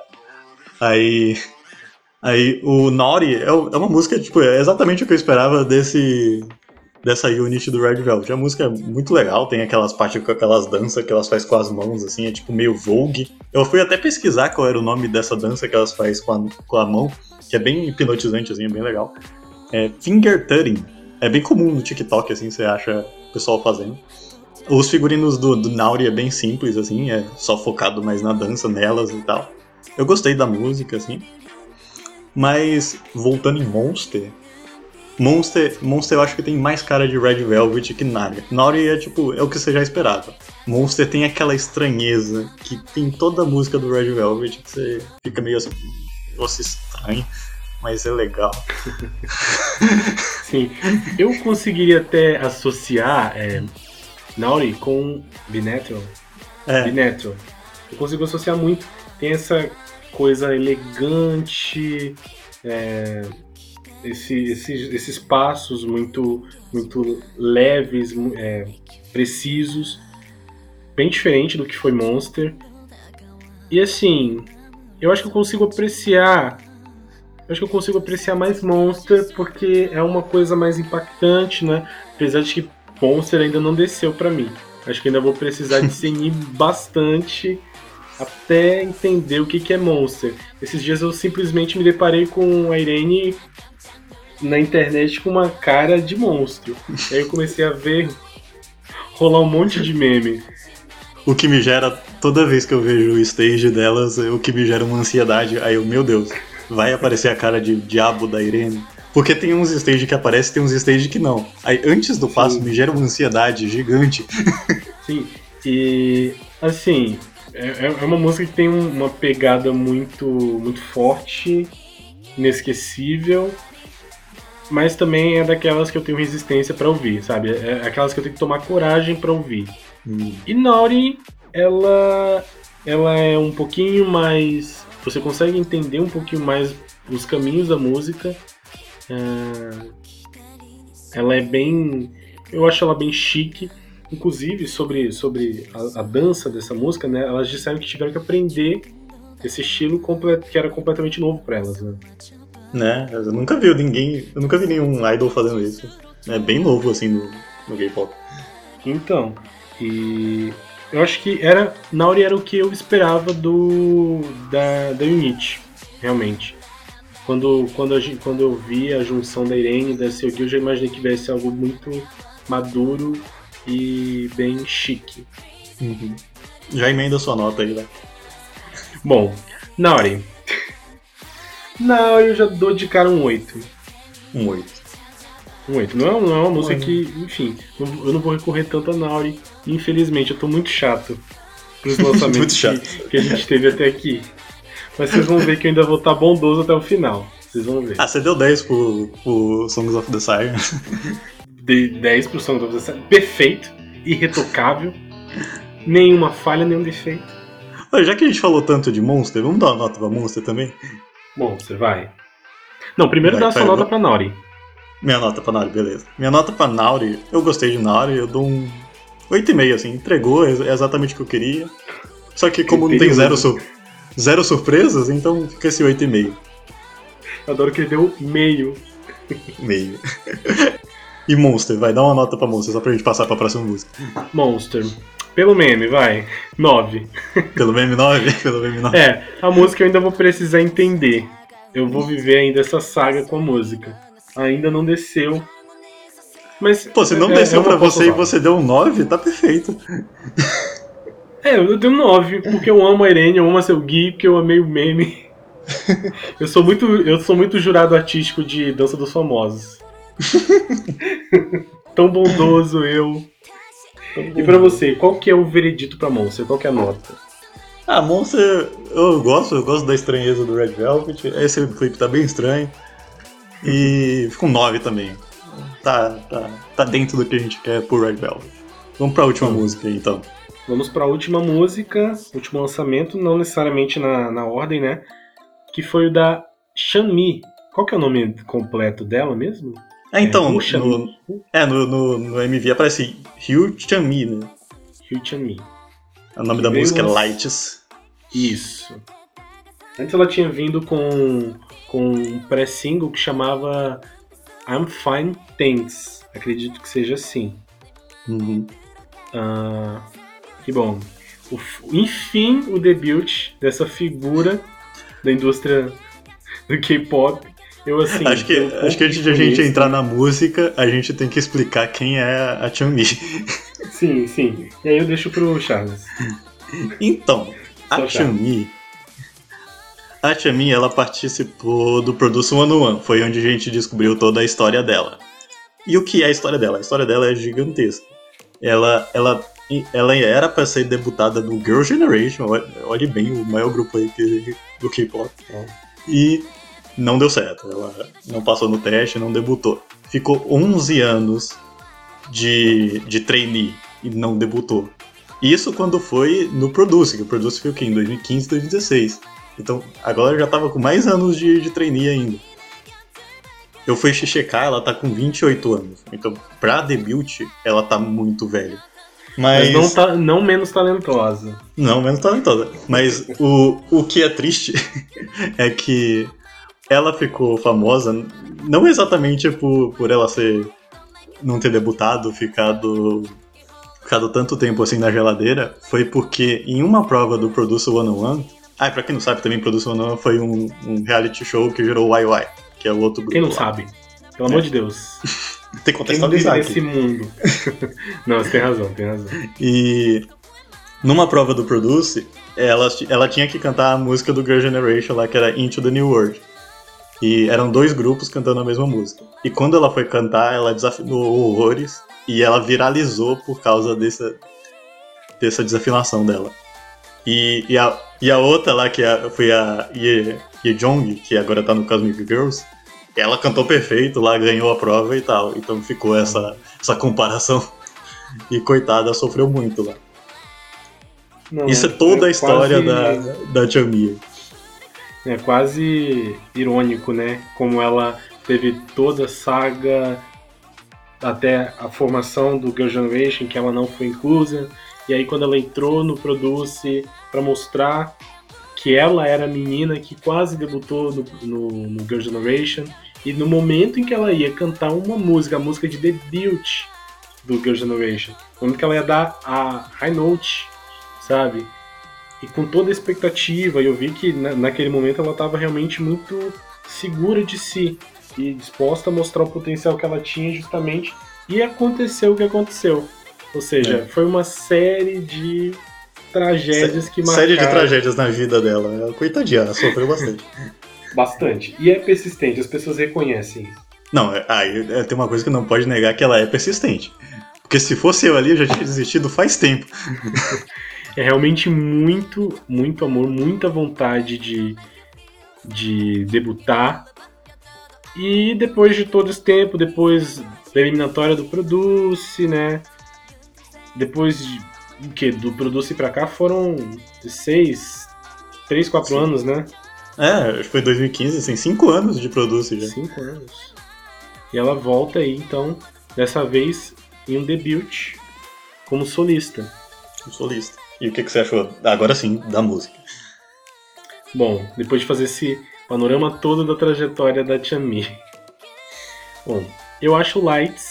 aí. Aí o Nauri é, é uma música, tipo, é exatamente o que eu esperava desse. Dessa unit do Red Velvet. A música é muito legal, tem aquelas partes com aquelas danças que elas fazem com as mãos, assim, é tipo meio Vogue. Eu fui até pesquisar qual era o nome dessa dança que elas fazem com a, com a mão, que é bem hipnotizante, assim, é bem legal. É Finger Tutting. É bem comum no TikTok, assim, você acha o pessoal fazendo. Os figurinos do, do Nauri é bem simples, assim, é só focado mais na dança, nelas e tal. Eu gostei da música, assim. Mas, voltando em Monster... Monster, Monster eu acho que tem mais cara de Red Velvet que Nauri. Nauri é tipo, é o que você já esperava. Monster tem aquela estranheza que tem toda a música do Red Velvet que você fica meio assim, nossa, estranho, mas é legal. Sim. Eu conseguiria até associar é, Nauri com Binetro. É, Binetro. Eu consigo associar muito. Tem essa coisa elegante, é, esse- esses, esses passos muito, muito leves, é, precisos. Bem diferente do que foi Monster. E assim, eu acho que eu consigo apreciar. Acho que eu consigo apreciar mais Monster porque é uma coisa mais impactante, né? Apesar de que Monster ainda não desceu pra mim. Acho que ainda vou precisar discernir bastante até entender o que, que é Monster. Esses dias eu simplesmente me deparei com a Irene na internet com uma cara de monstro. Aí eu comecei a ver rolar um monte de meme. o que me gera, toda vez que eu vejo o stage delas, é o que me gera uma ansiedade. Aí eu, meu Deus, vai aparecer a cara de diabo da Irene? Porque tem uns stage que aparecem tem uns stage que não. Aí antes do passo Sim. me gera uma ansiedade gigante. Sim, e assim, é, é uma música que tem um- uma pegada muito, muito forte, inesquecível, mas também é daquelas que eu tenho resistência pra ouvir, sabe? É aquelas que eu tenho que tomar coragem pra ouvir. Hum, E Nauri, ela, ela é um pouquinho mais. Você consegue entender um pouquinho mais os caminhos da música. É, ela é bem. Eu acho ela bem chique. Inclusive, sobre, sobre a, a dança dessa música, né? Elas disseram que tiveram que aprender esse estilo que era completamente novo pra elas, né? né? Eu nunca vi ninguém. Eu nunca vi nenhum idol fazendo isso. É bem novo assim no, no K-pop. Então, e eu acho que era Nauri era o que eu esperava do da, da Unity, realmente. Quando, quando, a quando eu vi a junção da Irene e da Seogi, eu já imaginei que ser algo muito maduro e bem chique. Uhum. Já emenda sua nota aí, né? Bom, Nauri. Nauri eu já dou de cara um 8. Um 8. Um 8. Não é, não é uma música que, enfim, não- eu não vou recorrer tanto a Nauri. Infelizmente, eu tô muito chato pros lançamentos Muito chato. Que, que a gente teve até aqui. Mas vocês vão ver que eu ainda vou estar bondoso até o final. Vocês vão ver. Ah, você deu 10 pro, pro Songs of the Siren. De 10 pro Song of the South. Perfeito, irretocável, nenhuma falha, nenhum defeito. Olha, já que a gente falou tanto de Monster, vamos dar uma nota pra Monster também? Você vai. Não, primeiro Vai, dá a sua vai, nota pra Nauri. Minha nota pra Nauri, beleza. Minha nota pra Nauri, eu gostei de Nauri, eu dou um 8,5, assim, entregou é exatamente o que eu queria. Só que como não tem zero, sur zero surpresas, então fica esse 8,5. Adoro que ele deu meio. Meio. e Monster, vai, dar uma nota pra Monster, só pra gente passar pra próxima música. Monster. Pelo meme, vai. 9. Pelo meme 9? Pelo meme 9. É, a música eu ainda vou precisar entender. Eu vou viver ainda essa saga com a música. Ainda não desceu. Mas. Pô, se não é, desceu é pra você e você deu um 9, tá perfeito. É, eu dei um 9, porque eu amo a Irene, eu amo a seu Gui, porque eu amei o meme. eu sou muito. Eu sou muito jurado artístico de Dança dos Famosos. Tão bondoso eu. Tão e pra você, qual que é o veredito pra Monster? Qual que é a nota? Ah, Monster, eu gosto, eu gosto da estranheza do Red Velvet. Esse clipe tá bem estranho. E fica um 9 também. Tá, tá, tá dentro do que a gente quer pro Red Velvet. Vamos pra última música então. Vamos pra última música, último lançamento, não necessariamente na, na ordem, né? Que foi o da Shanmi. Qual que é o nome completo dela mesmo? É, então, é, no, é, no, no, no, MV aparece Ryu Chanmi, né? Ryu Chanmi. O nome que da música é Lights. Isso. Antes ela tinha vindo com, com um pré-single que chamava I'm Fine Thanks. Acredito que seja assim. Uhum. Uh, que bom. O, enfim, o debut dessa figura da indústria do K-pop. Eu assim. Acho que, um acho que antes de a gente entrar na música, a gente tem que explicar quem é a Chun-Li. Sim, sim. E aí eu deixo pro Charles. Então, a Chun-Li. A Chun-Li, ela participou do Produce One One. Foi onde a gente descobriu toda a história dela. E o que é a história dela? A história dela é gigantesca. Ela, ela ela era para ser debutada no Girl Generation, olhe bem, o maior grupo aí do K-pop. E não deu certo, ela não passou no teste, não debutou. Ficou 11 anos de, de trainee e não debutou. Isso quando foi no Produce, que o Produce foi o quê? Em 2015, 2016. Então agora já tava com mais anos de, de trainee ainda. Eu fui checar, ela tá com 28 anos. Então, pra debut, ela tá muito velha. Mas, Mas não, tá, não menos talentosa. Não menos talentosa. Mas o, o que é triste é que ela ficou famosa não exatamente por, por ela ser não ter debutado, ficado ficado tanto tempo assim na geladeira, foi porque em uma prova do Produce 101, ah, pra quem não sabe também, Produce 101 foi um, um reality show que gerou o YY, que é o outro grupo. Quem não lá. sabe? Pelo é. amor de Deus. Tem que contextualizar aqui. esse mundo. Não, você tem razão, tem razão. E numa prova do Produce, ela, ela tinha que cantar a música do Girl Generation lá, que era Into the New World. E eram dois grupos cantando a mesma música. E quando ela foi cantar, ela desafinou horrores e ela viralizou por causa dessa, dessa desafinação dela. E, e, a, e a outra lá, que a, foi a Ye, Ye Jong, que agora tá no Cosmic Girls, ela cantou perfeito lá, ganhou a prova e tal. Então ficou essa, essa comparação. E coitada, sofreu muito lá. Não, Isso é toda é a história quase... da, da Chamia. É quase irônico, né? Como ela teve toda a saga até a formação do Girl Generation, que ela não foi inclusa. E aí quando ela entrou no Produce para mostrar que ela era a menina que quase debutou no, no, no Girl Generation. E no momento em que ela ia cantar uma música, a música de debut do Girl Generation, no momento que ela ia dar a high note, sabe? E com toda a expectativa, eu vi que na, naquele momento ela estava realmente muito segura de si e disposta a mostrar o potencial que ela tinha justamente. E aconteceu o que aconteceu. Ou seja, é. foi uma série de tragédias que marcaram. Série de tragédias na vida dela. Ela, coitadinha, ela sofreu bastante. bastante. E é persistente, as pessoas reconhecem isso. Não, é, aí é, tem uma coisa que não pode negar que ela é persistente. Porque se fosse eu ali, eu já tinha desistido faz tempo. é realmente muito, muito amor, muita vontade de, de debutar. E depois de todo esse tempo, depois da eliminatória do Produce, né? Depois de o que? Do Produce pra cá foram seis, três, quatro Sim. anos, né? É, acho que foi 2015, assim, cinco anos de Produce já. Cinco anos. E ela volta aí, então, dessa vez em um debut como solista. Como solista. E o que, que você achou, agora sim, da música? Bom, depois de fazer esse panorama todo da trajetória da Chami. Bom, eu acho Lights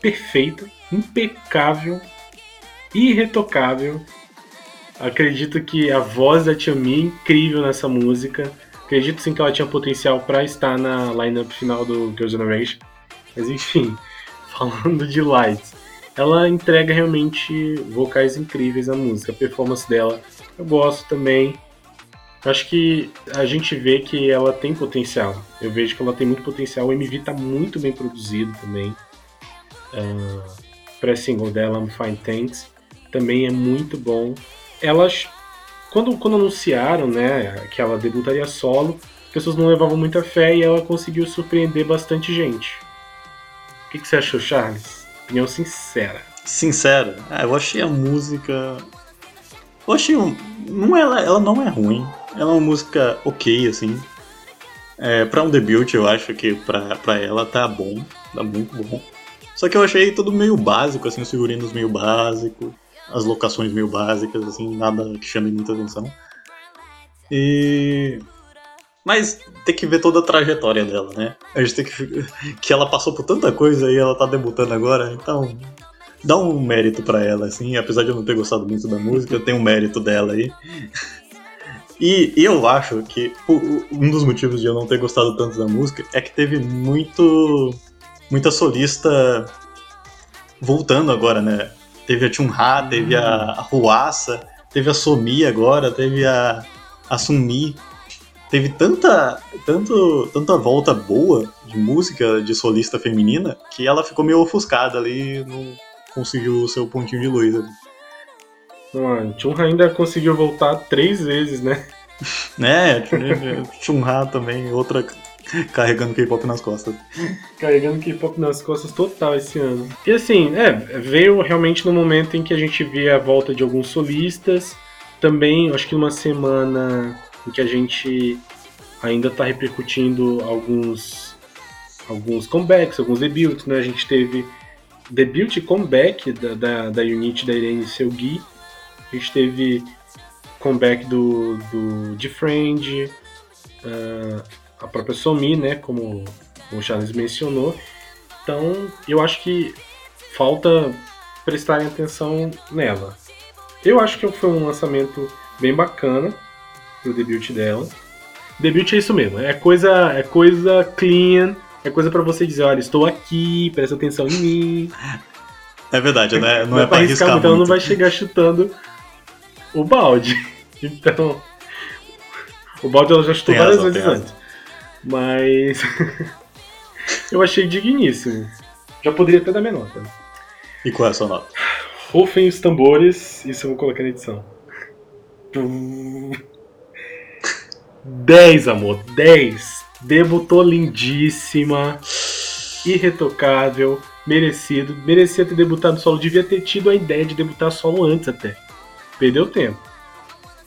perfeito, impecável, irretocável. Acredito que a voz da Chami é incrível nessa música. Acredito sim que ela tinha potencial para estar na lineup final do Girls' Generation. Mas enfim, falando de Lights, ela entrega realmente vocais incríveis na música. A performance dela eu gosto também. Acho que a gente vê que ela tem potencial. Eu vejo que ela tem muito potencial. O MV tá muito bem produzido também. Uh, Pré-single dela, I'm Fine Thanks, também é muito bom. Elas, quando, quando anunciaram né, que ela debutaria solo, as pessoas não levavam muita fé e ela conseguiu surpreender bastante gente. O que, que você achou, Charles? Opinião sincera. Sincera? Ah, eu achei a música. Eu achei. Um... Não é, ela não é ruim. Ela é uma música ok, assim. É, pra um debut, eu acho que pra, pra ela tá bom. Tá muito bom. Só que eu achei tudo meio básico, assim, os figurinos meio básicos, as locações meio básicas, assim, nada que chame muita atenção. E mas tem que ver toda a trajetória dela, né? A gente tem que. Que ela passou por tanta coisa e ela tá debutando agora, então. Dá um mérito para ela, assim, apesar de eu não ter gostado muito da música, tem um mérito dela aí. E eu acho que um dos motivos de eu não ter gostado tanto da música é que teve muito. Muita solista voltando agora, né? Teve a Chun-Ha, teve a, Ruassa, teve a Somi agora, teve a, a Sunmi teve tanta, tanto, tanta volta boa de música de solista feminina que ela ficou meio ofuscada ali, não conseguiu o seu pontinho de luz ali. Não, Chunha ainda conseguiu voltar três vezes, né? É, Chunha também, outra carregando K-pop nas costas. Carregando K-pop nas costas total esse ano. E assim, é, veio realmente no momento em que a gente via a volta de alguns solistas. Também, acho que uma semana em que a gente ainda está repercutindo alguns alguns comebacks, alguns debuts, né? A gente teve debut e comeback da, da, da unit da Irene Selgi, a gente teve comeback do, do de Friend, uh, a própria Somi, né? Como o Charles mencionou. Então, eu acho que falta prestarem atenção nela. Eu acho que foi um lançamento bem bacana pro debut dela. Debut é isso mesmo, é coisa, é coisa clean, é coisa para você dizer, olha, estou aqui, presta atenção em mim. É verdade, né? Não, não é, é pra arriscar, muito. Então não vai chegar chutando o balde. Então, o balde ela já chutou várias vezes antes. Mas eu achei digníssimo. Já poderia até dar minha nota. E qual é a sua nota? Rufem os tambores, isso eu vou colocar na edição. 10, amor, 10. Debutou lindíssima, irretocável, merecido. Merecia ter debutado solo, devia ter tido a ideia de debutar solo antes até. Perdeu tempo.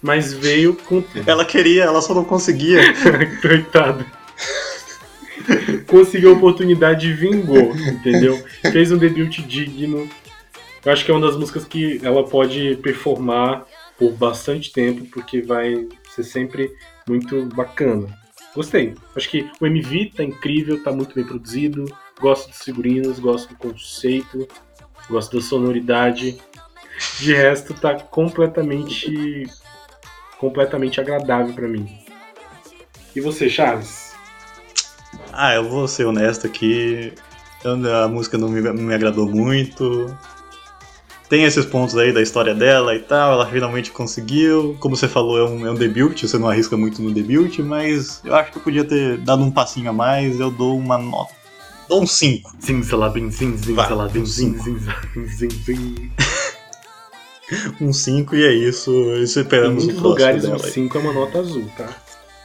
Mas veio com tempo. Ela queria, ela só não conseguia. Coitado. Conseguiu a oportunidade e vingou, entendeu? Fez um debut digno. Eu acho que é uma das músicas que ela pode performar por bastante tempo, porque vai ser sempre muito bacana. Gostei. Acho que o MV tá incrível, tá muito bem produzido. Gosto dos figurinos, gosto do conceito, gosto da sonoridade. De resto, tá completamente completamente agradável para mim. E você, Charles? Ah, eu vou ser honesto aqui. A música não me, não me agradou muito tem esses pontos aí da história dela e tal, ela finalmente conseguiu. Como você falou, é um, é um debut, você não arrisca muito no debut, mas eu acho que eu podia ter dado um passinho a mais, eu dou uma nota. Dou um 5. Zin, salabim, zin, zin, salabim, zin, zin, zin, zin. Um 5 e é isso. Isso esperamos em muitos lugares um 5 é uma nota azul, tá?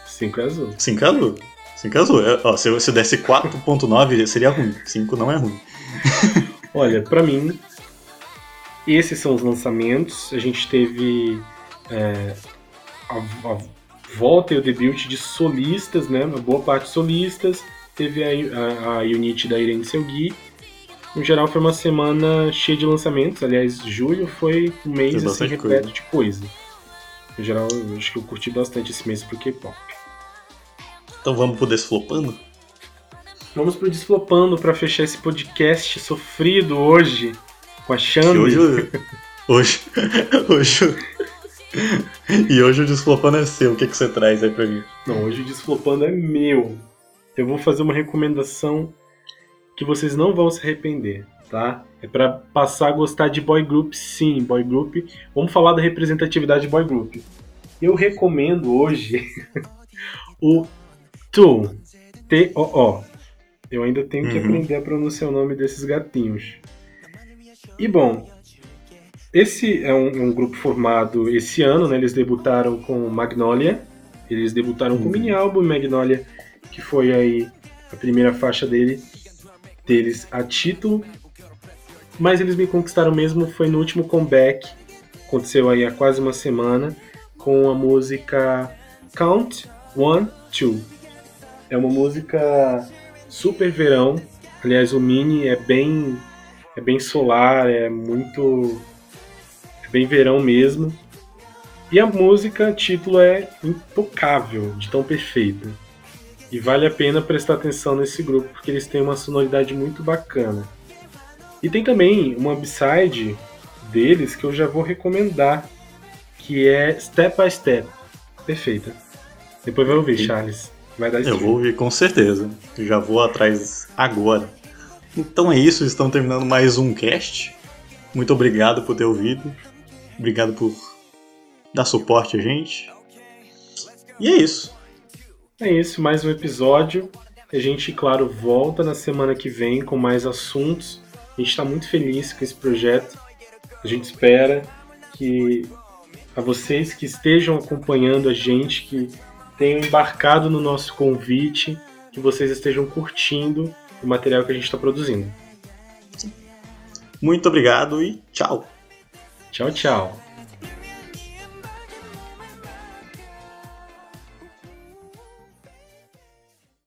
5 é azul. 5 é azul. 5 é ó, se, se desse 4.9 seria ruim. 5 não é ruim. Olha, pra mim, esses são os lançamentos. A gente teve é, a, a, volta e o debut de solistas, né? Uma boa parte de solistas. Teve a, a, a unit da Irene Selgui. no geral foi uma semana cheia de lançamentos. Aliás, julho foi um mês assim, repleto de coisa. No geral, acho que eu curti bastante esse mês pro K-pop. Então vamos pro Desflopando? Vamos pro Desflopando para fechar esse podcast sofrido hoje com a Xande. Hoje, hoje, hoje, e hoje o Desflopando é seu. O que, que você traz aí pra mim? Não, hoje o Desflopando é meu. Eu vou fazer uma recomendação que vocês não vão se arrepender, tá? É para passar a gostar de boy group, sim, boy group. Vamos falar da representatividade de boy group. Eu recomendo hoje o TOO, T-O-O. Eu ainda tenho que uhum. aprender a pronunciar o nome desses gatinhos. E bom, esse é um, um, grupo formado esse ano, né? Eles debutaram com Magnolia. Eles debutaram uhum. com o mini álbum Magnolia, que foi aí a primeira faixa dele deles a título, mas eles me conquistaram mesmo foi no último comeback, aconteceu aí há quase uma semana, com a música Count One Two. É uma música super verão, aliás o mini é bem é bem solar, é muito é bem verão mesmo. E a música, título é intocável, de tão perfeita. E vale a pena prestar atenção nesse grupo, porque eles têm uma sonoridade muito bacana. E tem também uma upside deles que eu já vou recomendar, que é Step by Step. Perfeita. Depois vai ouvir, Charles. Vai dar Eu vou ouvir com certeza. já vou atrás agora. Então é isso, estamos terminando mais um cast. Muito obrigado por ter ouvido. Obrigado por dar suporte a gente. E é isso. É isso, mais um episódio. A gente, claro, volta na semana que vem com mais assuntos. A gente está muito feliz com esse projeto. A gente espera que a vocês que estejam acompanhando a gente, que tenham embarcado no nosso convite, que vocês estejam curtindo o material que a gente está produzindo. Muito obrigado e tchau. Tchau, tchau.